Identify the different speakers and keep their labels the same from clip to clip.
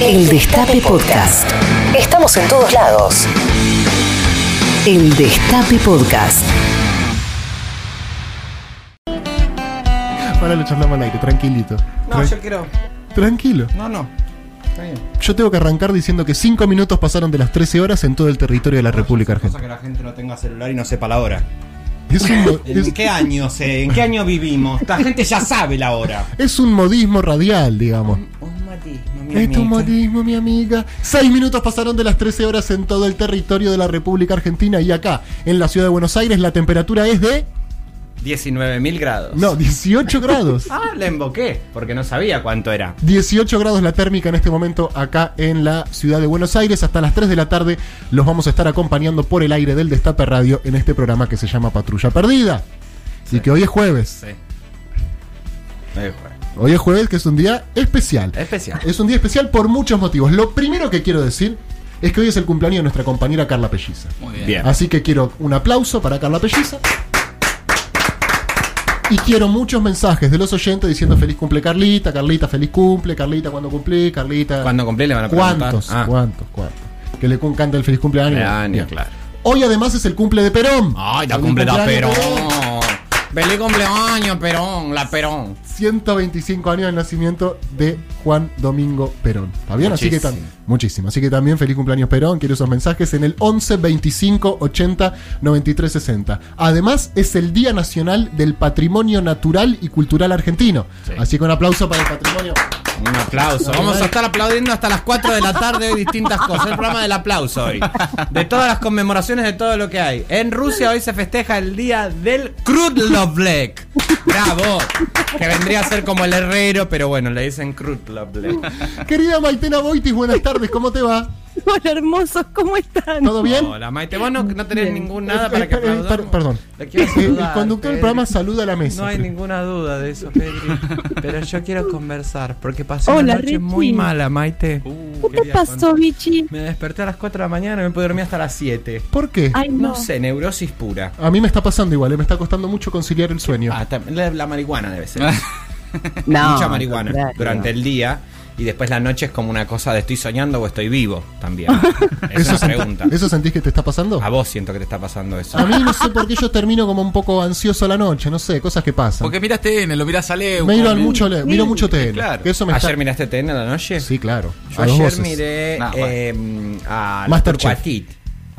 Speaker 1: El Destape Podcast. Estamos en todos lados. El Destape Podcast.
Speaker 2: Ahora lo charlamos al aire, tranquilito.
Speaker 3: No,
Speaker 2: Tran-
Speaker 3: yo quiero.
Speaker 2: Tranquilo.
Speaker 3: No, no. Está bien.
Speaker 2: Yo tengo que arrancar diciendo que 5 minutos pasaron de las 13 horas en todo el territorio de la República
Speaker 3: Cosa
Speaker 2: Argentina.
Speaker 3: que la gente no tenga celular y no sepa la hora.
Speaker 2: Es un, mo-
Speaker 3: ¿En qué año se, ¿En qué año vivimos? La gente ya sabe la hora.
Speaker 2: es un modismo radial, digamos.
Speaker 3: Un matismo, mi
Speaker 2: Es un modismo, mi amiga. 6 minutos pasaron de las 13 horas en todo el territorio de la República Argentina y acá, en la ciudad de Buenos Aires, la temperatura es de...
Speaker 3: 19.000 grados.
Speaker 2: No, 18 grados.
Speaker 3: Ah, la emboqué, porque no sabía cuánto era.
Speaker 2: 18 grados la térmica en este momento acá en la ciudad de Buenos Aires. Hasta las 3 de la tarde los vamos a estar acompañando por el aire del Destape Radio en este programa que se llama Patrulla Perdida. Y que hoy es jueves.
Speaker 3: Sí. Eh, bueno.
Speaker 2: Hoy es jueves, que es un día especial.
Speaker 3: Especial.
Speaker 2: Es un día especial por muchos motivos. Lo primero que quiero decir es que hoy es el cumpleaños de nuestra compañera Carla Pelliza.
Speaker 4: Muy bien.
Speaker 3: Bien.
Speaker 2: Así que quiero un aplauso para Carla Pelliza. Y quiero muchos mensajes de los oyentes diciendo feliz cumple Carlita, Carlita feliz cumple, Carlita cuando cumple, Carlita.
Speaker 3: Cuando cumplí le van a preguntar.
Speaker 2: ¿Cuántos?
Speaker 3: Ah,
Speaker 2: ¿Cuántos? ¿Cuántos? Que le canta el feliz cumpleaños. Bien.
Speaker 3: claro.
Speaker 2: Hoy además es el cumple de Perón.
Speaker 3: Ay, la cumple la
Speaker 2: cumpleaños,
Speaker 3: Perón. Feliz cumpleaños, Perón. La Perón.
Speaker 2: 125 años del nacimiento de Juan Domingo Perón. ¿Está bien? Así que
Speaker 3: Muchísimo.
Speaker 2: tam- muchísimo. Así que también feliz cumpleaños Perón. Quiero esos mensajes en el 11 25 80 93 60. Además, es el Día Nacional del Patrimonio Natural y Cultural Argentino.
Speaker 3: Sí.
Speaker 2: Así que un aplauso para el patrimonio.
Speaker 3: Un aplauso. Vamos a estar aplaudiendo hasta las 4 de la tarde hoy distintas cosas. El programa del aplauso hoy. De todas las conmemoraciones de todo lo que hay. En Rusia hoy se festeja el día del Krutlovlek. Bravo. Que vendría a ser como el herrero, pero bueno, le dicen Krutlovlek.
Speaker 2: Querida Maitena Boitis, buenas tardes. ¿Cómo te va?
Speaker 5: Hola hermosos, ¿cómo están?
Speaker 2: ¿Todo bien?
Speaker 3: Hola, Maite. Vos no, no tenés
Speaker 5: Bien.
Speaker 3: ningún nada
Speaker 2: Eh,
Speaker 3: para que
Speaker 2: eh, eh,
Speaker 3: aplaudamos.
Speaker 2: per- perdón. Eh, el conductor del
Speaker 3: Pedri.
Speaker 2: programa saluda a la mesa.
Speaker 3: No hay ninguna duda de eso, Pedri. Pero yo quiero conversar porque pasé
Speaker 5: Hola,
Speaker 3: una noche
Speaker 5: Richie.
Speaker 3: muy mala, Maite.
Speaker 5: ¿Qué te pasó, Vichy?
Speaker 3: Me desperté a las 4 de la mañana y me pude dormir hasta las 7.
Speaker 2: ¿Por qué?
Speaker 5: Ay, no.
Speaker 3: No sé, neurosis pura.
Speaker 2: A mí me está pasando igual, eh, me está costando mucho conciliar el sueño.
Speaker 3: Ah, la, la marihuana debe ser.
Speaker 5: No,
Speaker 3: Mucha marihuana durante el día. Y después la noche es como una cosa de estoy soñando o estoy vivo también. Esa es la
Speaker 2: sent-
Speaker 3: pregunta.
Speaker 2: ¿Eso sentís que te está pasando?
Speaker 3: A vos siento que te está pasando eso.
Speaker 2: A mí no sé por qué yo termino como un poco ansioso a la noche, no sé, cosas que pasan.
Speaker 4: Porque miras TN, lo mirás a Leo.
Speaker 2: me miro mucho, le- miro mucho TN.
Speaker 4: claro.
Speaker 2: que eso me
Speaker 3: ¿Ayer
Speaker 2: está-
Speaker 3: miraste TN a la noche?
Speaker 2: Sí, claro.
Speaker 3: Yo
Speaker 2: a dos
Speaker 3: ayer
Speaker 2: voces.
Speaker 3: miré
Speaker 4: bueno.
Speaker 3: eh, al
Speaker 2: Masterchef.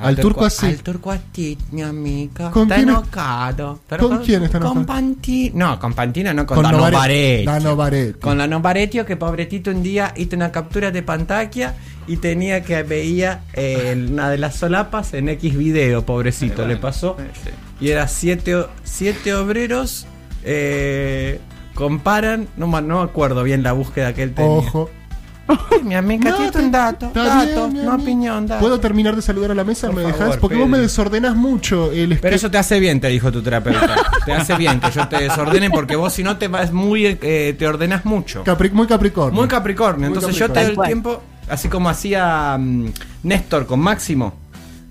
Speaker 2: Al Turco Atit.
Speaker 3: Al Turco Atit, mi amiga.
Speaker 2: ¿Con es-
Speaker 3: enojado. Pero
Speaker 2: ¿Con quién está enojado?
Speaker 3: Con Panti... No, con Pantina no, con,
Speaker 2: Con
Speaker 3: Dano
Speaker 2: Novare-
Speaker 3: Baretti.
Speaker 2: Dano Baretti.
Speaker 3: Con la Novaretio que pobretito un día hizo una captura de pantalla y tenía que veía eh, una de las solapas en X video, pobrecito, le pasó. Y era siete, siete obreros eh, comparan, no me acuerdo bien la búsqueda que él tenía.
Speaker 2: Ojo.
Speaker 3: Ay, mi amiga,
Speaker 2: No, te-
Speaker 3: un dato,
Speaker 2: está
Speaker 3: dato,
Speaker 2: bien, mi
Speaker 3: no
Speaker 2: amigo.
Speaker 3: opinión, dato.
Speaker 2: ¿Puedo terminar de saludar a la mesa?
Speaker 3: Por
Speaker 2: ¿Me
Speaker 3: favor,
Speaker 2: dejas? Porque vos me desordenás mucho el
Speaker 3: Pero eso te hace bien, te dijo tu terapeuta. te hace bien que yo te desordene porque vos si no te vas muy, eh, te ordenas mucho.
Speaker 2: Capri- muy Capricornio.
Speaker 3: Muy Capricornio.
Speaker 2: Muy
Speaker 3: Entonces yo te doy el tiempo, así como hacía mm, Néstor con Máximo.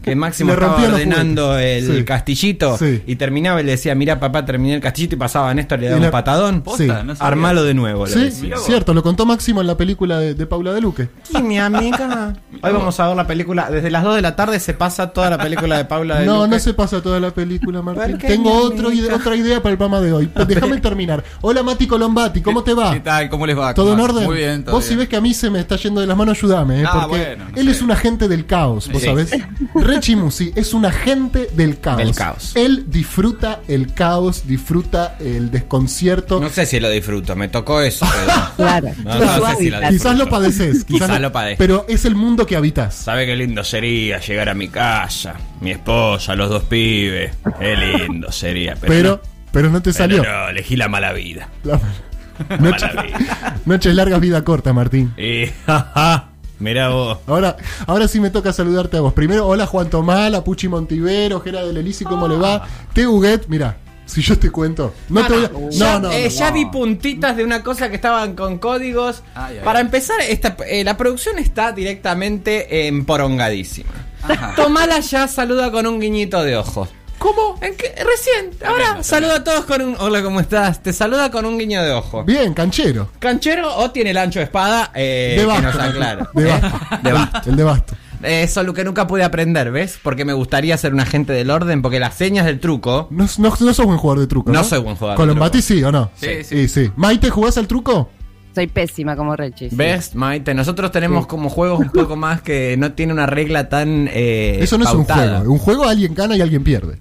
Speaker 3: Que Máximo
Speaker 2: Le
Speaker 3: estaba ordenando el
Speaker 2: Sí.
Speaker 3: castillito
Speaker 2: Sí.
Speaker 3: y terminaba y le decía, mira papá, terminé el castillito y pasaba a Néstor, le daba
Speaker 2: Y la-
Speaker 3: un patadón.
Speaker 2: Sí.
Speaker 4: Posta, no.
Speaker 3: Armalo de nuevo.
Speaker 2: Sí.
Speaker 4: Mirá
Speaker 2: cierto, lo contó Máximo en la película de, de Paula de Luque.
Speaker 3: Sí, mi amiga. Hoy vamos a ver la película. Desde las 2 de la tarde se pasa toda la película de Paula de
Speaker 2: No,
Speaker 3: Luque.
Speaker 2: no se pasa toda la película, Martín.
Speaker 3: ¿Por qué,
Speaker 2: Tengo otro ide- otra idea para el programa de hoy. Déjame terminar. Hola Mati Colombati, ¿cómo te va?
Speaker 4: ¿Qué tal? ¿Cómo les va?
Speaker 2: ¿Todo en orden?
Speaker 4: Muy bien, todo
Speaker 2: Vos si ves que a mí se me está yendo de las manos, ayúdame, ¿eh?
Speaker 4: Ah,
Speaker 2: porque
Speaker 4: bueno, no
Speaker 2: él
Speaker 4: sé.
Speaker 2: es un agente del caos, vos
Speaker 3: Sí.
Speaker 2: sabés. Musi es un agente del caos.
Speaker 3: Del caos.
Speaker 2: Él disfruta el caos, disfruta el desconcierto.
Speaker 3: No sé si lo disfruto, me tocó eso. pero-
Speaker 5: Claro.
Speaker 3: No, sé si disfruto.
Speaker 2: Quizás lo padeces.
Speaker 3: Quizás lo padezco.
Speaker 2: Pero es el mundo que habitas.
Speaker 3: ¿Sabe qué lindo sería llegar a mi casa? Mi esposa, los dos pibes. Qué lindo sería. Pero,
Speaker 2: Pero,
Speaker 3: no,
Speaker 2: pero no te
Speaker 3: pero
Speaker 2: salió.
Speaker 3: no, elegí la mala vida.
Speaker 2: La- Noche-
Speaker 3: Mala vida.
Speaker 2: noches largas, vida corta, Martín.
Speaker 3: Y, jaja, mirá vos.
Speaker 2: Ahora, ahora sí me toca saludarte a vos. Primero, hola Juan Tomás, la Puchi Montivero, Gera del Elisi, ¿cómo le va? Te Huguet, mira, si yo te cuento. No, te voy a-
Speaker 3: ya,
Speaker 2: No, no,
Speaker 3: eh,
Speaker 2: no.
Speaker 3: ya vi puntitas de una cosa que estaban con códigos.
Speaker 4: Ay, ay,
Speaker 3: Para
Speaker 4: ay.
Speaker 3: empezar, esta, eh, la producción está directamente emporongadísima.
Speaker 4: Ajá.
Speaker 3: Tomala ya saluda con un guiñito de ojos.
Speaker 2: ¿Cómo?
Speaker 3: ¿En qué? Recién. Ahora saluda a todos con un. Hola, ¿cómo estás? Te saluda con un guiño de ojo.
Speaker 2: Bien, canchero.
Speaker 3: ¿Canchero o tiene el ancho de espada? Eh,
Speaker 2: de
Speaker 3: que
Speaker 2: basto.
Speaker 3: nos aclara.
Speaker 2: De basto.
Speaker 3: De basto.
Speaker 2: El de basto.
Speaker 3: Eso lo que nunca pude aprender, ¿ves? Porque me gustaría ser un agente del orden, porque las señas del truco.
Speaker 2: No, no, no sos buen jugador de truco. No,
Speaker 3: No soy buen jugador de
Speaker 2: Colombati sí o no.
Speaker 4: Sí,
Speaker 2: sí. sí. Maite, ¿jugás al truco?
Speaker 5: Soy pésima como Rechi. sí.
Speaker 3: ¿Ves, Maite? Nosotros tenemos como juegos un poco más que no tiene una regla tan. eh,
Speaker 2: Eso no es un juego. Un juego alguien gana y alguien pierde.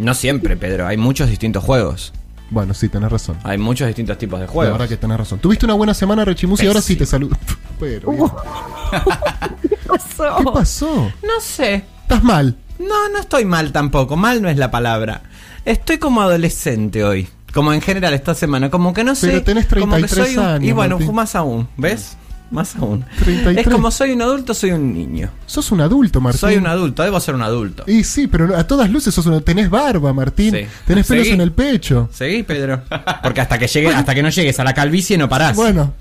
Speaker 3: No siempre, Pedro. Hay muchos distintos juegos.
Speaker 2: Bueno, sí, tenés razón.
Speaker 3: Hay muchos distintos tipos de
Speaker 2: La
Speaker 3: juegos.
Speaker 2: verdad que tenés razón. Tuviste una buena semana, Rechimus, y ahora sí te saludo. Pero, viejo,
Speaker 5: ¿Qué pasó?
Speaker 2: ¿qué pasó?
Speaker 3: No sé.
Speaker 2: Estás mal.
Speaker 3: No, no estoy mal tampoco. Mal no es la palabra. Estoy como adolescente hoy. Como en general esta semana. Como que no sé.
Speaker 2: Pero tenés
Speaker 3: como que
Speaker 2: 33
Speaker 3: soy un- Y
Speaker 2: años,
Speaker 3: bueno,
Speaker 2: Martín.
Speaker 3: más aún. ¿Ves? Más aún.
Speaker 2: 33.
Speaker 3: Es como soy un adulto, soy un niño.
Speaker 2: Sos un adulto, Martín.
Speaker 3: Soy un adulto, debo ser un adulto.
Speaker 2: Y sí, pero a todas luces sos un... tenés barba, Martín.
Speaker 3: Sí.
Speaker 2: Tenés pelos
Speaker 3: Seguí.
Speaker 2: en el pecho.
Speaker 3: Seguí, Pedro. Porque hasta que llegue, hasta que no llegues a la calvicie no parás.
Speaker 2: Bueno,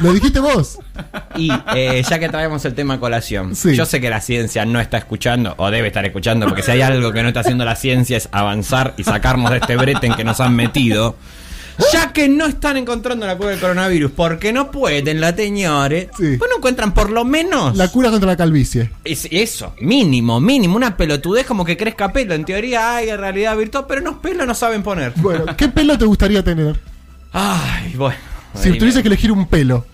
Speaker 2: lo dijiste vos.
Speaker 3: Y eh, ya que traemos el tema colación,
Speaker 2: Sí.
Speaker 3: yo sé que la ciencia no está escuchando, o debe estar escuchando, porque si hay algo que no está haciendo la ciencia es avanzar y sacarnos de este brete en que nos han metido. Ya que no están encontrando la cura del coronavirus, porque no pueden, la señores,
Speaker 2: Sí.
Speaker 3: pues no encuentran por lo menos
Speaker 2: La cura contra la calvicie.
Speaker 3: es- eso, mínimo, mínimo, una pelotudez como que crezca pelo. En teoría hay realidad virtual, pero unos pelos no saben poner.
Speaker 2: Bueno, ¿qué pelo te gustaría tener?
Speaker 3: Ay, bueno.
Speaker 2: Si
Speaker 3: me-
Speaker 2: que elegir un pelo.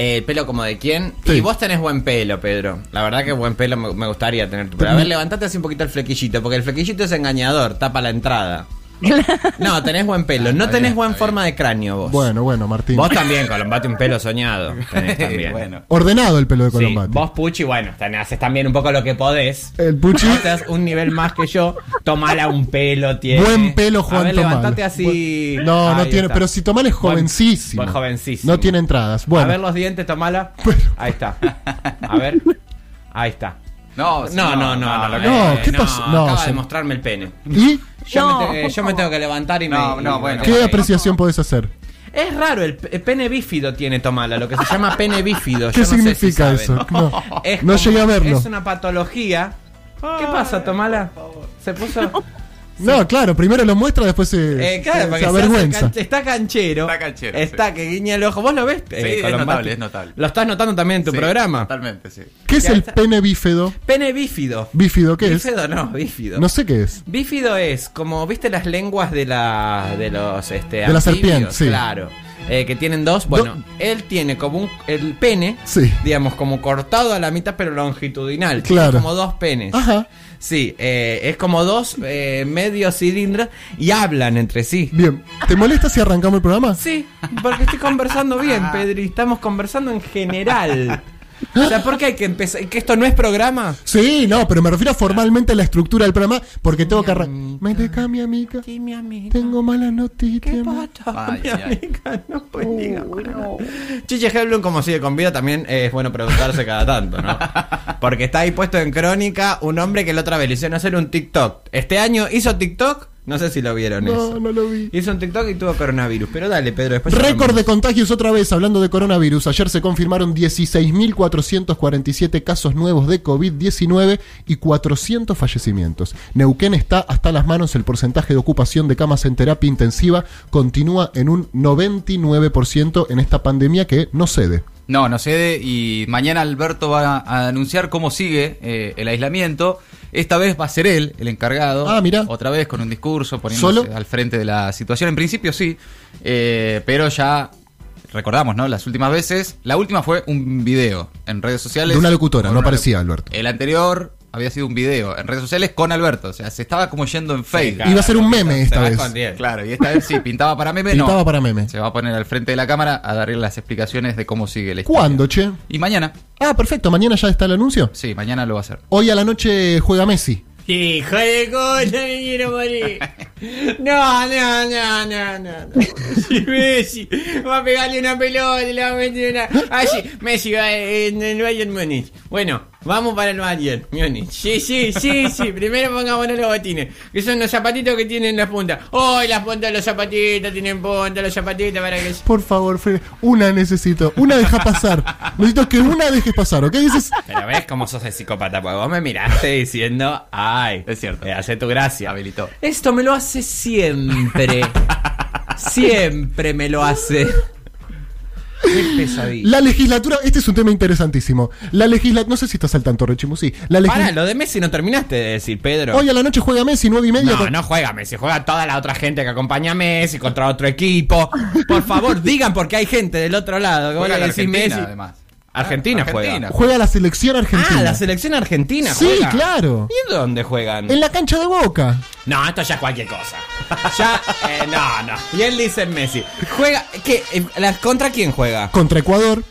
Speaker 3: Eh, ¿Pelo como de quién?
Speaker 2: Sí.
Speaker 3: Y vos tenés buen pelo, Pedro. La verdad que buen pelo me, me gustaría tener tu pelo. A ver, levantate así un poquito el flequillito, porque el flequillito es engañador, tapa la entrada. No, tenés buen pelo. No tenés
Speaker 4: bien,
Speaker 3: buena forma de cráneo vos.
Speaker 2: Bueno, bueno, Martín.
Speaker 3: Vos también, Colombate, un pelo soñado. Tenés también.
Speaker 4: bueno.
Speaker 2: Ordenado el pelo de
Speaker 3: Sí,
Speaker 2: Colombati.
Speaker 3: vos, Puchi, bueno, tenés- haces también un poco lo que podés.
Speaker 2: El Puchi.
Speaker 3: Vos te das un nivel más que yo. Tomala un pelo, tiene.
Speaker 2: Buen pelo, Juan
Speaker 3: A ver, levantate así.
Speaker 2: No, no
Speaker 3: Ahí
Speaker 2: tiene,
Speaker 3: está.
Speaker 2: pero si Tomal es
Speaker 3: Buen-
Speaker 2: jovencísimo.
Speaker 3: buen jovencísimo.
Speaker 2: No tiene entradas.
Speaker 3: A ver los dientes, tomala.
Speaker 2: Bueno.
Speaker 3: Ahí está. A ver. Ahí está.
Speaker 4: No,
Speaker 3: No, no, no, no.
Speaker 2: No,
Speaker 3: eh,
Speaker 2: ¿qué pasó? No,
Speaker 3: acaba
Speaker 2: se-
Speaker 3: de mostrarme el pene.
Speaker 2: ¿y
Speaker 3: Yo,
Speaker 5: No.
Speaker 3: me, te- yo me tengo que levantar y me.
Speaker 4: No, no,
Speaker 3: y-
Speaker 4: bueno.
Speaker 2: qué apreciación podés hacer?
Speaker 3: Es raro, el, pe- el pene bífido tiene Tomala, lo que se llama pene bífido.
Speaker 2: ¿Qué
Speaker 3: Yo no sé si
Speaker 2: significa
Speaker 3: saben.
Speaker 2: eso? No,
Speaker 3: Es
Speaker 2: no
Speaker 3: como-
Speaker 2: llegué a verlo.
Speaker 3: Es una patología. ¿Qué pasa, Tomala? ¿Se puso.?
Speaker 2: No, claro, primero lo muestra, después se,
Speaker 3: Eh, claro,
Speaker 2: se- se avergüenza.
Speaker 3: está canchero.
Speaker 4: Está canchero,
Speaker 3: Está que guiña el ojo. ¿Vos lo ves? eh,
Speaker 4: es notable, es notable.
Speaker 3: Lo estás notando también en tu
Speaker 4: Sí,
Speaker 3: programa.
Speaker 4: Totalmente, sí.
Speaker 2: ¿Qué es el
Speaker 3: está.
Speaker 2: pene bífedo?
Speaker 3: Pene bífido.
Speaker 2: ¿Bífido qué es?
Speaker 3: Bífido no, bífido.
Speaker 2: No sé qué es.
Speaker 3: Bífido es como, ¿viste las lenguas de la de los este
Speaker 2: De la serpiente, sí.
Speaker 3: Claro. Eh, que tienen dos. Bueno, él tiene como un el pene,
Speaker 2: Sí.
Speaker 3: digamos como cortado a la mitad pero longitudinal. Tiene
Speaker 2: Claro.
Speaker 3: como dos penes.
Speaker 2: Ajá.
Speaker 3: Sí, eh, es como dos eh, medios cilindros y hablan entre sí.
Speaker 2: Bien. ¿Te molesta si arrancamos el programa?
Speaker 3: Sí, porque estoy conversando bien, Pedri. Estamos conversando en general. O sea, ¿por qué hay que empezar? ¿Que esto no es programa?
Speaker 2: Sí, no, pero me refiero formalmente a la estructura del programa porque tengo que arrancar. Me deja mi amiga.
Speaker 3: Sí, mi amiga.
Speaker 2: Tengo malas noticias.
Speaker 3: ¿Qué pasa,
Speaker 4: Ay,
Speaker 3: mi
Speaker 4: ay, ay.
Speaker 3: amiga? No puede diga nada. Chiche Helblum, como sigue con vida, también es bueno preguntarse cada tanto, ¿no? Porque está ahí puesto en crónica un hombre que la otra vez le hicieron hacer un TikTok. Este año hizo TikTok, no sé si lo vieron
Speaker 2: No,
Speaker 3: eso.
Speaker 2: no lo vi.
Speaker 3: Hizo un TikTok y tuvo coronavirus. Pero dale, Pedro, después.
Speaker 2: Récord de contagios otra vez, hablando de coronavirus. Ayer se confirmaron 16.447 casos nuevos de COVID-19 y 400 fallecimientos. Neuquén está hasta las manos, el porcentaje de ocupación de camas en terapia intensiva continúa en un 99% en esta pandemia que no cede.
Speaker 4: No, no cede y mañana Alberto va a anunciar cómo sigue eh, el aislamiento. Esta vez va a ser él el encargado.
Speaker 2: Ah, mira.
Speaker 4: Otra vez con un discurso, poniéndose
Speaker 2: ¿Solo?
Speaker 4: al frente de la situación. En principio sí, eh, pero ya recordamos, ¿no? Las últimas veces. La última fue un video en redes sociales.
Speaker 2: De una locutora, no aparecía Alberto.
Speaker 4: El anterior había sido un video en redes sociales con Alberto. O sea, se estaba como yendo en
Speaker 3: claro.
Speaker 2: Iba a ser un meme
Speaker 3: Se
Speaker 2: esta vez.
Speaker 4: Claro, y esta vez sí, pintaba para meme. no.
Speaker 2: Pintaba para meme.
Speaker 4: Se va a poner al frente de la cámara a darle las explicaciones de cómo sigue la historia.
Speaker 2: ¿Cuándo, che?
Speaker 4: Y mañana.
Speaker 2: Ah, perfecto, mañana ya está el anuncio.
Speaker 4: Sí, mañana lo va a hacer.
Speaker 2: Hoy a la noche juega Messi.
Speaker 3: Hijo de cola, me quiero morir. No, no, no, no, no. no. Sí, Messi va a pegarle una pelota y le va a meter una. Ah, sí, Messi va en el Bayern Múnich. Bueno, vamos para el Bayern Múnich. Sí, sí, sí, sí. Primero pongámonos los botines, que son los zapatitos que tienen las puntas. ¡Oh, las puntas de los zapatitos tienen puntas, los zapatitos para que.
Speaker 2: Por favor, Fede, una necesito. Una deja pasar. Necesito que una dejes pasar, ¿ok? Dices,
Speaker 3: Pero ves cómo sos el psicópata, porque vos me miraste diciendo, ay,
Speaker 4: Es cierto.
Speaker 3: eh, hace tu gracia.
Speaker 4: Habilitó.
Speaker 3: Esto me lo hace siempre. siempre me lo hace. Qué pesadilla.
Speaker 2: la legislatura, este es un tema interesantísimo. La legislatura, no sé si estás al tanto, Rechimu, sí. La
Speaker 3: Para,
Speaker 2: legislatura.
Speaker 3: lo de Messi no terminaste de decir, Pedro.
Speaker 2: Hoy a la noche juega Messi, nueve y media.
Speaker 3: no,
Speaker 2: con-
Speaker 3: no juega Messi, juega toda la otra gente que acompaña a Messi contra otro equipo. Por favor, digan porque hay gente del otro lado. Que
Speaker 4: Juega
Speaker 3: decís
Speaker 4: Argentina,
Speaker 3: Messi.
Speaker 4: además.
Speaker 3: Argentina juega.
Speaker 2: Juega la selección argentina.
Speaker 3: Ah, la selección argentina
Speaker 2: Sí,
Speaker 3: juega.
Speaker 2: claro.
Speaker 3: ¿Y dónde juegan?
Speaker 2: En la cancha de Boca.
Speaker 3: No, esto ya es cualquier cosa. Ya, eh, no, no. Y él dice Messi. Juega, ¿qué? Eh, la- ¿Contra quién juega?
Speaker 2: Contra Ecuador.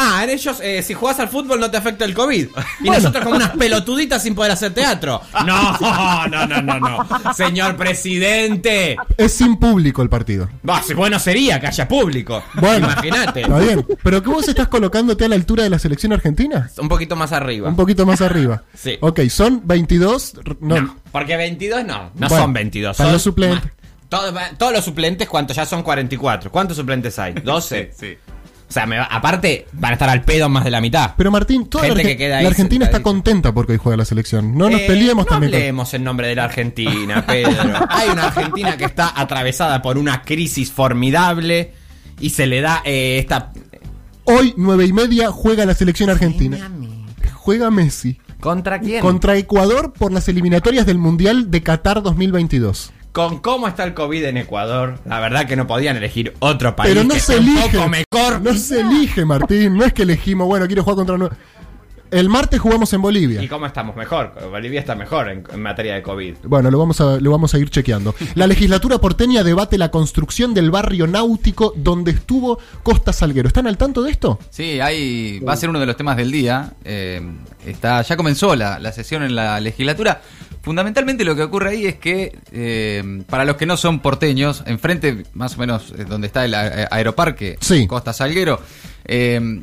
Speaker 3: Ah, en ellos, eh, si jugás al fútbol no te afecta el COVID. Y
Speaker 2: Bueno.
Speaker 3: nosotros como unas pelotuditas sin poder hacer teatro. No, no, no, no, no. Señor presidente.
Speaker 2: Es sin público el partido.
Speaker 3: Bah, si bueno sería que haya público.
Speaker 2: Bueno,
Speaker 3: Imagínate.
Speaker 2: Está bien. Pero que vos estás colocándote a la altura de la selección argentina.
Speaker 3: Un poquito más arriba.
Speaker 2: Un poquito más arriba.
Speaker 3: Sí.
Speaker 2: Ok, son 22. r- No.
Speaker 3: No, porque 22 no. No
Speaker 2: Bueno,
Speaker 3: son 22.
Speaker 2: para
Speaker 3: son
Speaker 2: los suplentes.
Speaker 3: más. Todo- todos los suplentes, ¿cuántos? Ya son 44. ¿Cuántos suplentes hay? 12.
Speaker 4: Sí.
Speaker 3: O sea, me va- aparte van a estar al pedo más de la mitad.
Speaker 2: Pero Martín, toda la,
Speaker 3: Gente
Speaker 2: Arge-
Speaker 3: que queda ahí
Speaker 2: la Argentina está contenta porque hoy juega la selección. No nos
Speaker 3: Eh,
Speaker 2: peleemos
Speaker 3: no
Speaker 2: también. con-
Speaker 3: hablemos en nombre de la Argentina, Pedro. Hay una Argentina que está atravesada por una crisis formidable y se le da eh, esta...
Speaker 2: Hoy, nueve y media, juega la selección argentina. Juega Messi.
Speaker 3: ¿Contra quién?
Speaker 2: Contra Ecuador por las eliminatorias del Mundial de Qatar 2022.
Speaker 3: Con cómo está el COVID en Ecuador, la verdad que no podían elegir otro país
Speaker 2: Pero no
Speaker 3: que
Speaker 2: se
Speaker 3: un
Speaker 2: elige.
Speaker 3: poco mejor.
Speaker 2: No se elige, Martín. No es que elegimos, bueno, quiero jugar contra. El martes jugamos en Bolivia.
Speaker 3: ¿Y cómo estamos mejor? Bolivia está mejor en, en materia de COVID.
Speaker 2: Bueno, lo vamos, a, lo vamos a ir chequeando. La legislatura porteña debate la construcción del barrio náutico donde estuvo Costa Salguero. ¿Están al tanto de esto?
Speaker 4: Sí, hay, va a ser uno de los temas del día. eh, está, ya comenzó la, la sesión en la legislatura. Fundamentalmente lo que ocurre ahí es que, eh, para los que no son porteños, enfrente más o menos eh, donde está el a- aeroparque
Speaker 2: Sí.
Speaker 4: Costa Salguero, eh,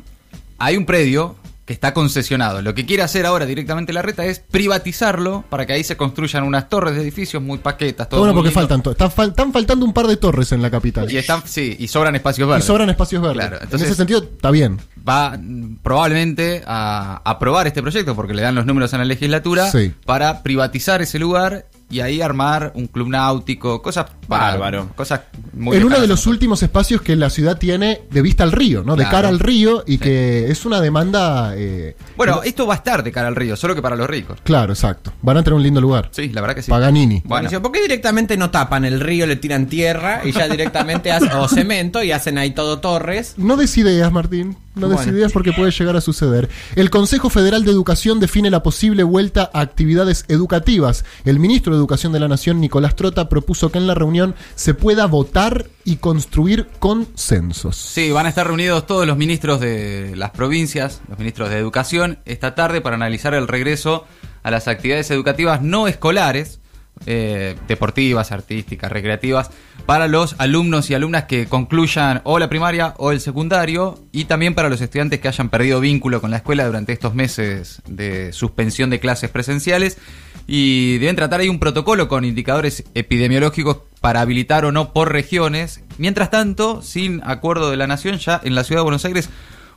Speaker 4: hay un predio que está concesionado. Lo que quiere hacer ahora directamente la reta es privatizarlo para que ahí se construyan unas torres de edificios muy paquetas. Todo
Speaker 2: bueno, porque
Speaker 4: lindo.
Speaker 2: faltan, están, fal- están faltando un par de torres en la capital.
Speaker 4: Y están, sí, y sobran espacios
Speaker 2: Y
Speaker 4: verdes.
Speaker 2: sobran espacios verdes.
Speaker 4: Claro,
Speaker 2: en
Speaker 4: entonces-
Speaker 2: ese sentido, está bien.
Speaker 4: va probablemente a aprobar este proyecto porque le dan los números en la legislatura
Speaker 2: Sí.
Speaker 4: para privatizar ese lugar y ahí armar un club náutico, cosas
Speaker 3: Bárbaro.
Speaker 4: cosas muy
Speaker 2: en uno de los últimos espacios que la ciudad tiene de vista al río, ¿no? De
Speaker 4: Claro.
Speaker 2: cara al río y que es una demanda. eh,
Speaker 4: Bueno, esto va a estar de cara al río, solo que para los ricos.
Speaker 2: claro, exacto. Van a tener un lindo lugar.
Speaker 4: Sí, la verdad que sí.
Speaker 2: Paganini.
Speaker 4: Bueno.
Speaker 3: ¿Por qué directamente no tapan el río, le tiran tierra y ya directamente hacen, o cemento y hacen ahí todo torres?
Speaker 2: No des ideas, Martín. No des
Speaker 3: Bueno.
Speaker 2: ideas porque puede llegar a suceder. El Consejo Federal de Educación define la posible vuelta a actividades educativas. El ministro de Educación de la Nación, Nicolás Trota, propuso que en la reunión se pueda votar y construir consensos.
Speaker 4: Sí, van a estar reunidos todos los ministros de las provincias, los ministros de educación, esta tarde para analizar el regreso a las actividades educativas no escolares, eh, deportivas, artísticas, recreativas, para los alumnos y alumnas que concluyan o la primaria o el secundario, y también para los estudiantes que hayan perdido vínculo con la escuela durante estos meses de suspensión de clases presenciales. Y deben tratar ahí un protocolo con indicadores epidemiológicos para habilitar o no por regiones. Mientras tanto, sin acuerdo de la Nación, ya en la ciudad de Buenos Aires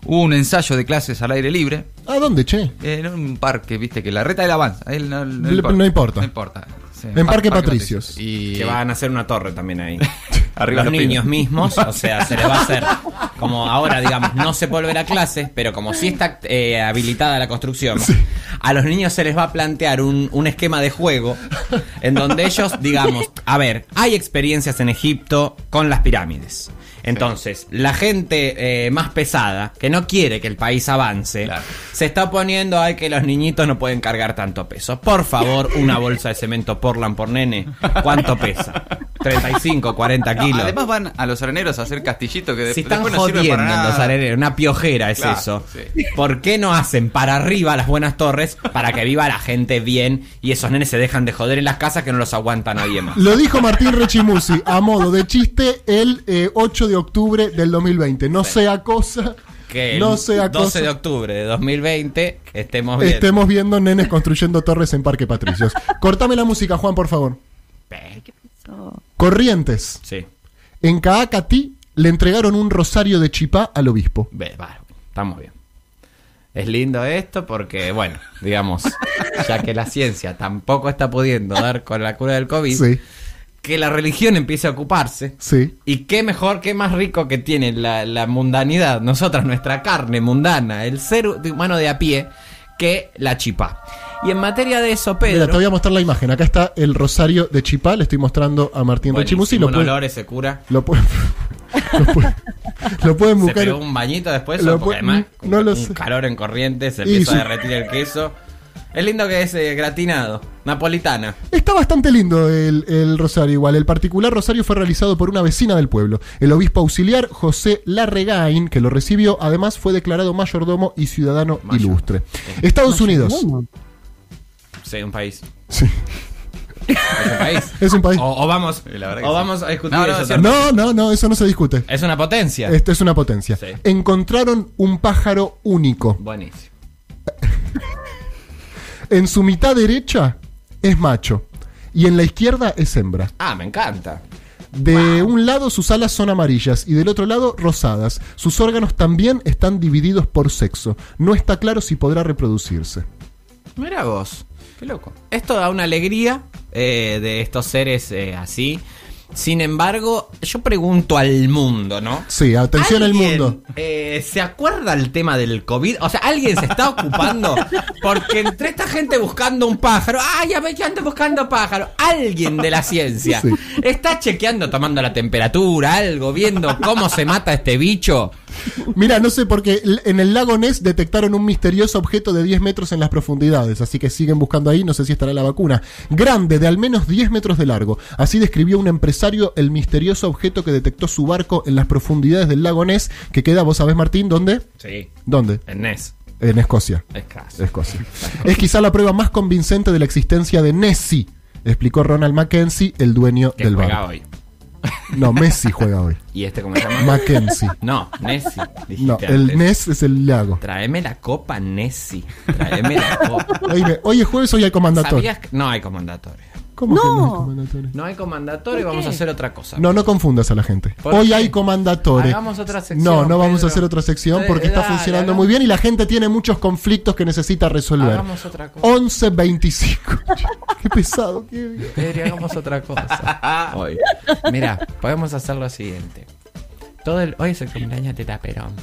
Speaker 4: hubo un ensayo de clases al aire libre.
Speaker 2: ¿A dónde, che?
Speaker 4: En un parque, viste, que la reta él avanza. él no, no
Speaker 2: Le-
Speaker 4: importa.
Speaker 2: no importa.
Speaker 4: No importa. Sí,
Speaker 2: En
Speaker 4: Par-
Speaker 2: Parque Patricios.
Speaker 4: Y
Speaker 3: Que van a hacer una torre también ahí.
Speaker 4: Arriba
Speaker 3: los
Speaker 4: los
Speaker 3: niños mismos, o sea, se les va a hacer como ahora, digamos, no se puede volver a clases, pero como sí está eh, habilitada la construcción, a los niños se les va a plantear un, un esquema de juego en donde ellos, digamos, a ver, hay experiencias en Egipto con las pirámides. Entonces, la gente eh, más pesada, que no quiere que el país avance,
Speaker 4: Claro.
Speaker 3: se está oponiendo a que los niñitos no pueden cargar tanto peso. Por favor, una bolsa de cemento Portland por nene, ¿cuánto pesa? 35, 40 kilos.
Speaker 4: Además van a los areneros a hacer castillitos que
Speaker 3: Si
Speaker 4: después
Speaker 3: están
Speaker 4: no para
Speaker 3: jodiendo
Speaker 4: nada.
Speaker 3: los areneros, una piojera es
Speaker 4: Claro,
Speaker 3: eso.
Speaker 4: sí.
Speaker 3: ¿Por qué no hacen para arriba las buenas torres para que viva la gente bien y esos nenes se dejan de joder en las casas que no los aguanta nadie más?
Speaker 2: Lo dijo Martín Rechimusi a modo de chiste el eh, 8 de octubre del 2020. No sea cosa
Speaker 3: Que el
Speaker 2: no sea
Speaker 3: 12
Speaker 2: cosa
Speaker 3: de octubre de 2020 estemos bien.
Speaker 2: estemos viendo nenes construyendo torres en Parque Patricios. Cortame la música, Juan, por favor. Corrientes.
Speaker 3: Sí.
Speaker 2: En Caacatí le entregaron un rosario de chipá al obispo.
Speaker 3: Ve, va, estamos bien. Es lindo esto porque, bueno, digamos, ya que la ciencia tampoco está pudiendo dar con la cura del COVID,
Speaker 2: Sí,
Speaker 3: que la religión empiece a ocuparse.
Speaker 2: sí.
Speaker 3: Y qué mejor, qué más rico que tiene la, la mundanidad, nosotras, nuestra carne mundana, el ser humano de a pie, que la chipá. Y en materia de eso, Pedro.
Speaker 2: Mira, te voy a mostrar la imagen. Acá está el rosario de chipá. Le estoy mostrando a Martín Rechimusi.
Speaker 3: un olor ese cura.
Speaker 2: lo pueden, lo pueden- lo pueden
Speaker 3: Se
Speaker 2: buscar.
Speaker 3: pegó un bañito después,
Speaker 2: Lo
Speaker 3: porque además,
Speaker 2: no
Speaker 3: un,
Speaker 2: lo
Speaker 3: un
Speaker 2: sé.
Speaker 3: calor en corriente, se
Speaker 2: Y sí.
Speaker 3: a derretir el queso. Es lindo que es eh, gratinado, napolitana.
Speaker 2: Está bastante lindo el, el rosario igual. El particular rosario fue realizado por una vecina del pueblo. El obispo auxiliar José Larregain, que lo recibió, además fue declarado mayordomo y ciudadano
Speaker 3: Mayor.
Speaker 2: ilustre. Estados Unidos.
Speaker 3: Sí, un país.
Speaker 2: Sí.
Speaker 3: Es un país.
Speaker 2: Es un país.
Speaker 3: O, o vamos,
Speaker 4: sí.
Speaker 3: a discutir
Speaker 4: No, no,
Speaker 3: eso.
Speaker 2: No, no, no, eso no se discute.
Speaker 3: Es una potencia.
Speaker 2: Esto es una potencia.
Speaker 3: Sí.
Speaker 2: Encontraron un pájaro único.
Speaker 3: Buenísimo.
Speaker 2: En su mitad derecha es macho y en la izquierda es hembra.
Speaker 3: Ah, me encanta.
Speaker 2: De un lado sus alas son amarillas y del otro lado rosadas. Sus órganos también están divididos por sexo. No está claro si podrá reproducirse.
Speaker 3: Mira vos. Qué loco. Esto da una alegría eh, de estos seres eh, así. Sin embargo, yo pregunto al mundo, ¿no?
Speaker 2: Sí, atención al
Speaker 3: ¿Alguien,
Speaker 2: mundo.
Speaker 3: eh, ¿Se acuerda el tema del COVID? O sea, alguien se está ocupando porque entre esta gente buscando un pájaro, ¡ay, ya ve que ando buscando pájaro! Alguien de la ciencia
Speaker 2: Sí.
Speaker 3: está chequeando, tomando la temperatura, algo, viendo cómo se mata este bicho.
Speaker 2: Mira, no sé, porque l- en el lago Ness detectaron un misterioso objeto de 10 metros en las profundidades, así que siguen buscando ahí, no sé si estará la vacuna. Grande, de al menos 10 metros de largo. Así describió un empresario el misterioso objeto que detectó su barco en las profundidades del lago Ness, que queda, vos sabés, Martín, ¿dónde?
Speaker 3: Sí,
Speaker 2: ¿Dónde?
Speaker 3: en NES.
Speaker 2: En Escocia.
Speaker 3: Escaso.
Speaker 2: Escocia. Es quizá la prueba más convincente de la existencia de Nessie, explicó Ronald Mackenzie, el dueño
Speaker 3: Que
Speaker 2: del barco.
Speaker 3: hoy.
Speaker 2: No, Messi juega hoy.
Speaker 3: ¿Y este cómo se llama?
Speaker 2: Mackenzie.
Speaker 3: No, dijiste
Speaker 2: No, el. Ness es el lago.
Speaker 3: Tráeme la copa, Nessie. Tráeme la copa.
Speaker 2: Oíme, hoy es jueves, hoy hay comandatorio.
Speaker 3: ¿Sabías que no hay comandatorio?
Speaker 2: ¿Cómo que no hay
Speaker 5: No.
Speaker 2: comandatorio?
Speaker 3: No hay comandatorio y vamos a hacer otra cosa.
Speaker 2: No, no confundas a la gente.
Speaker 3: ¿Por
Speaker 2: Hoy
Speaker 3: qué?
Speaker 2: hay comandatorio.
Speaker 3: Hagamos otra sección,
Speaker 2: No, no vamos a hacer otra sección
Speaker 3: Eh,
Speaker 2: porque está funcionando
Speaker 3: hagamos-
Speaker 2: muy bien y la gente tiene muchos conflictos que necesita resolver.
Speaker 3: Hagamos otra cosa.
Speaker 2: 11 25. qué pesado, qué
Speaker 3: Pedro, hagamos otra cosa. Hoy. Mira, podemos hacer lo siguiente. Todo el, hoy es el cumpleaños de Perón.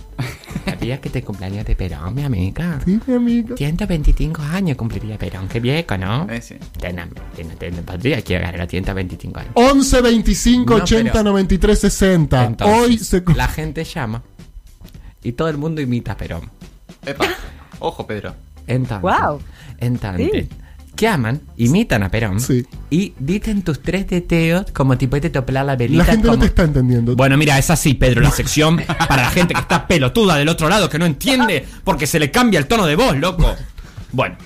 Speaker 3: ¿Sabías que te cumpleaños de Perón, mi amiga?
Speaker 2: Sí, mi amigo.
Speaker 3: 125 años cumpliría Perón. Qué viejo, ¿no?
Speaker 4: Eh, sí.
Speaker 3: Tena- tena- tena- Podría llegar a los 125 años.
Speaker 2: 11 25
Speaker 3: No,
Speaker 2: 80
Speaker 3: pero-
Speaker 2: 93 60.
Speaker 3: Entonces,
Speaker 2: Hoy se
Speaker 3: la gente llama y todo el mundo imita a Perón.
Speaker 4: Epa. Ojo, Pedro.
Speaker 3: Entonces,
Speaker 5: Guau.
Speaker 3: entonces
Speaker 5: Sí.
Speaker 3: Llaman, imitan a Perón
Speaker 2: Sí.
Speaker 3: y dicen tus tres deseos como tipo de toplar la velita.
Speaker 2: la gente no te está entendiendo.
Speaker 3: Bueno, mira, es así, Pedro, la sección para la gente que está pelotuda del otro lado, que no entiende porque se le cambia el tono de voz, loco. Bueno,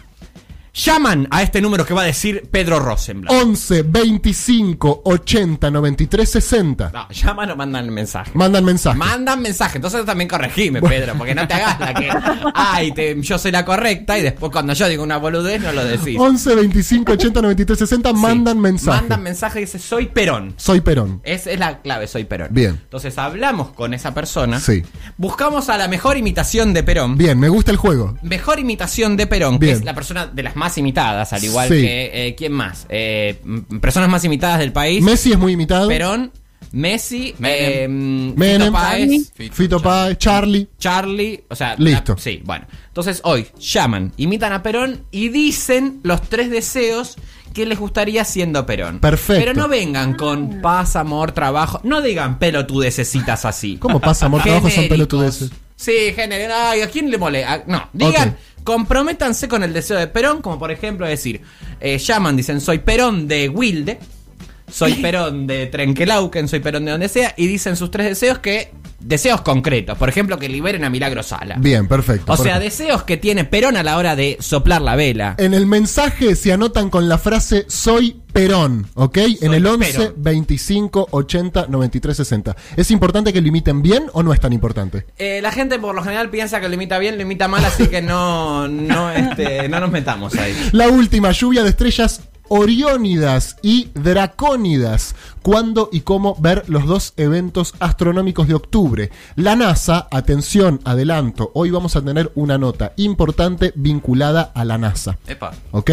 Speaker 3: llaman a este número que va a decir Pedro Rosenblatt.
Speaker 2: 11 25 80 93 60.
Speaker 3: No, llaman o mandan el mensaje.
Speaker 2: Mandan mensaje.
Speaker 3: Mandan mensaje, entonces también corregime, Pedro, porque no te hagas la que. Ay, te- yo soy la correcta y después cuando yo digo una boludez no lo decís.
Speaker 2: 11 25 80 93 60
Speaker 3: Sí.
Speaker 2: mandan mensaje.
Speaker 3: Mandan mensaje y dice: Soy Perón.
Speaker 2: Soy Perón.
Speaker 3: Esa es la clave, soy Perón.
Speaker 2: Bien.
Speaker 3: Entonces hablamos con esa persona.
Speaker 2: Sí.
Speaker 3: Buscamos a la mejor imitación de Perón.
Speaker 2: Bien, me gusta el juego.
Speaker 3: Mejor imitación de Perón,
Speaker 2: Bien.
Speaker 3: que es la persona de las más imitadas, al igual
Speaker 2: Sí.
Speaker 3: que. eh, ¿Quién más? Eh, personas más imitadas del país.
Speaker 2: Messi es muy imitado.
Speaker 3: Perón, Messi,
Speaker 4: Menem.
Speaker 3: eh,
Speaker 2: Menem.
Speaker 3: Fito Páez,
Speaker 4: Fito.
Speaker 2: Fito Páez, Charlie.
Speaker 3: Charlie, o sea,
Speaker 2: Listo.
Speaker 3: la- sí, bueno. Entonces hoy llaman, imitan a Perón y dicen los tres deseos que les gustaría siendo Perón.
Speaker 2: Perfecto.
Speaker 3: Pero no vengan con paz, amor, trabajo. No digan pelotudecesitas así.
Speaker 2: ¿Cómo pasa, amor? Trabajo son pelotudeces.
Speaker 3: Sí, generen. Ay, ¿a quién le molesta? No, digan, comprométanse con el deseo de Perón, como por ejemplo decir, eh, llaman, dicen, soy Perón de Wilde, soy Perón de Trenquelauquen, soy Perón de donde sea, y dicen sus tres deseos que deseos concretos. Por ejemplo, que liberen a Milagro Sala.
Speaker 2: Bien, perfecto.
Speaker 3: O sea, deseos que tiene Perón a la hora de soplar la vela.
Speaker 2: En el mensaje se anotan con la frase soy Perón, ¿ok? en el 11
Speaker 3: Perón.
Speaker 2: 25 80 93 60. ¿Es importante que lo imiten bien o no es tan importante?
Speaker 3: Eh, la gente por lo general piensa que lo imita bien, lo imita mal, así que no, no, este, no nos metamos ahí.
Speaker 2: La última, lluvia de estrellas oriónidas y dracónidas. ¿Cuándo y cómo ver los dos eventos astronómicos de octubre? La NASA, atención, adelanto, hoy vamos a tener una nota importante vinculada a la NASA.
Speaker 4: Epa.
Speaker 2: ¿Ok?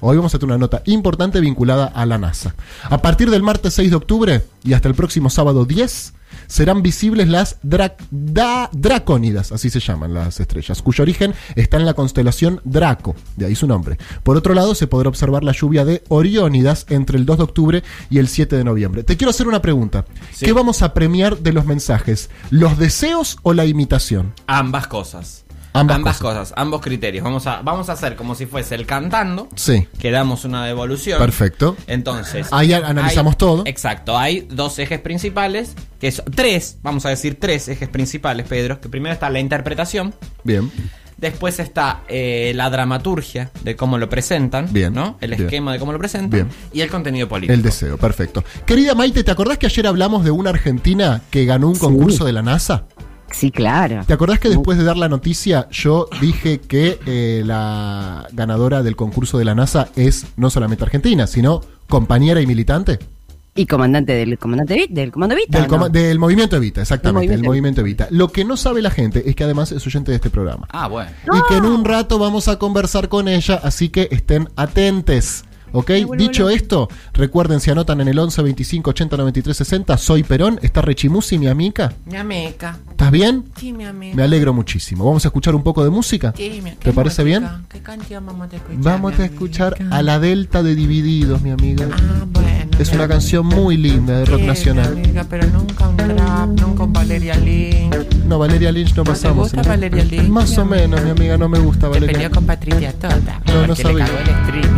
Speaker 2: Hoy vamos a tener una nota importante vinculada a la NASA. A partir del martes 6 de octubre y hasta el próximo sábado 10 serán visibles las dra- da- dracónidas, así se llaman las estrellas, cuyo origen está en la constelación Draco, de ahí su nombre. Por otro lado, se podrá observar la lluvia de Oriónidas entre el 2 de octubre y el 7 de noviembre. Te quiero hacer una pregunta.
Speaker 3: Sí.
Speaker 2: ¿Qué vamos a premiar de los mensajes? ¿Los deseos o la imitación?
Speaker 3: Ambas cosas.
Speaker 2: Ambas
Speaker 3: cosas. ambos criterios. Vamos a, vamos a hacer como si fuese el cantando.
Speaker 2: Sí.
Speaker 3: Que damos una devolución.
Speaker 2: Perfecto.
Speaker 3: Entonces.
Speaker 2: Ahí analizamos todo.
Speaker 3: Exacto. Hay dos ejes principales. Que son tres, vamos a decir tres ejes principales, Pedro. Que primero está la interpretación.
Speaker 2: Bien.
Speaker 3: Después está eh, la dramaturgia de cómo lo presentan.
Speaker 2: Bien,
Speaker 3: ¿no? El
Speaker 2: bien.
Speaker 3: esquema de cómo lo presentan.
Speaker 2: Bien.
Speaker 3: Y el contenido político.
Speaker 2: El deseo, perfecto. Querida Maite, ¿te acordás que ayer hablamos de una argentina que ganó un concurso de la NASA?
Speaker 5: Sí, claro.
Speaker 2: ¿Te acordás que después de dar la noticia yo dije que eh, la ganadora del concurso de la NASA es no solamente argentina, sino compañera y militante?
Speaker 5: Y comandante del comandante del comando Vita.
Speaker 2: Del,
Speaker 5: ¿no?
Speaker 2: del movimiento Evita, exactamente, del
Speaker 5: movimiento
Speaker 2: movimiento Evita. Lo que no sabe la gente es que además es oyente de este programa.
Speaker 4: Ah, bueno.
Speaker 2: Y que en un rato vamos a conversar con ella, así que estén atentes. ¿Ok? Dicho esto, recuerden, si anotan en el 11 25 80 93 60, soy Perón, está Rechimusi, mi amiga.
Speaker 3: Mi amiga.
Speaker 2: ¿Estás bien?
Speaker 3: Sí, mi amiga.
Speaker 2: Me alegro muchísimo. Vamos a escuchar un poco de música.
Speaker 3: Sí, mi-
Speaker 2: ¿Te parece
Speaker 3: música,
Speaker 2: bien?
Speaker 3: ¿Qué canción vamos a escuchar?
Speaker 2: Vamos a escuchar
Speaker 3: amiga?
Speaker 2: a la Delta de Divididos, mi amiga.
Speaker 3: Ah, bueno.
Speaker 2: Es una canción muy linda de rock
Speaker 3: Sí, mi
Speaker 2: nacional.
Speaker 3: amiga, pero nunca un rap, nunca un Valeria Lynch.
Speaker 2: No, Valeria Lynch no
Speaker 3: te
Speaker 2: pasamos.
Speaker 3: gusta
Speaker 2: ¿no?
Speaker 3: Valeria Lynch,
Speaker 2: Más o menos, mi amiga, no me gusta Valeria
Speaker 3: peleó con Patricia Tota.
Speaker 2: No, no sabía.
Speaker 3: le cagó el streaming.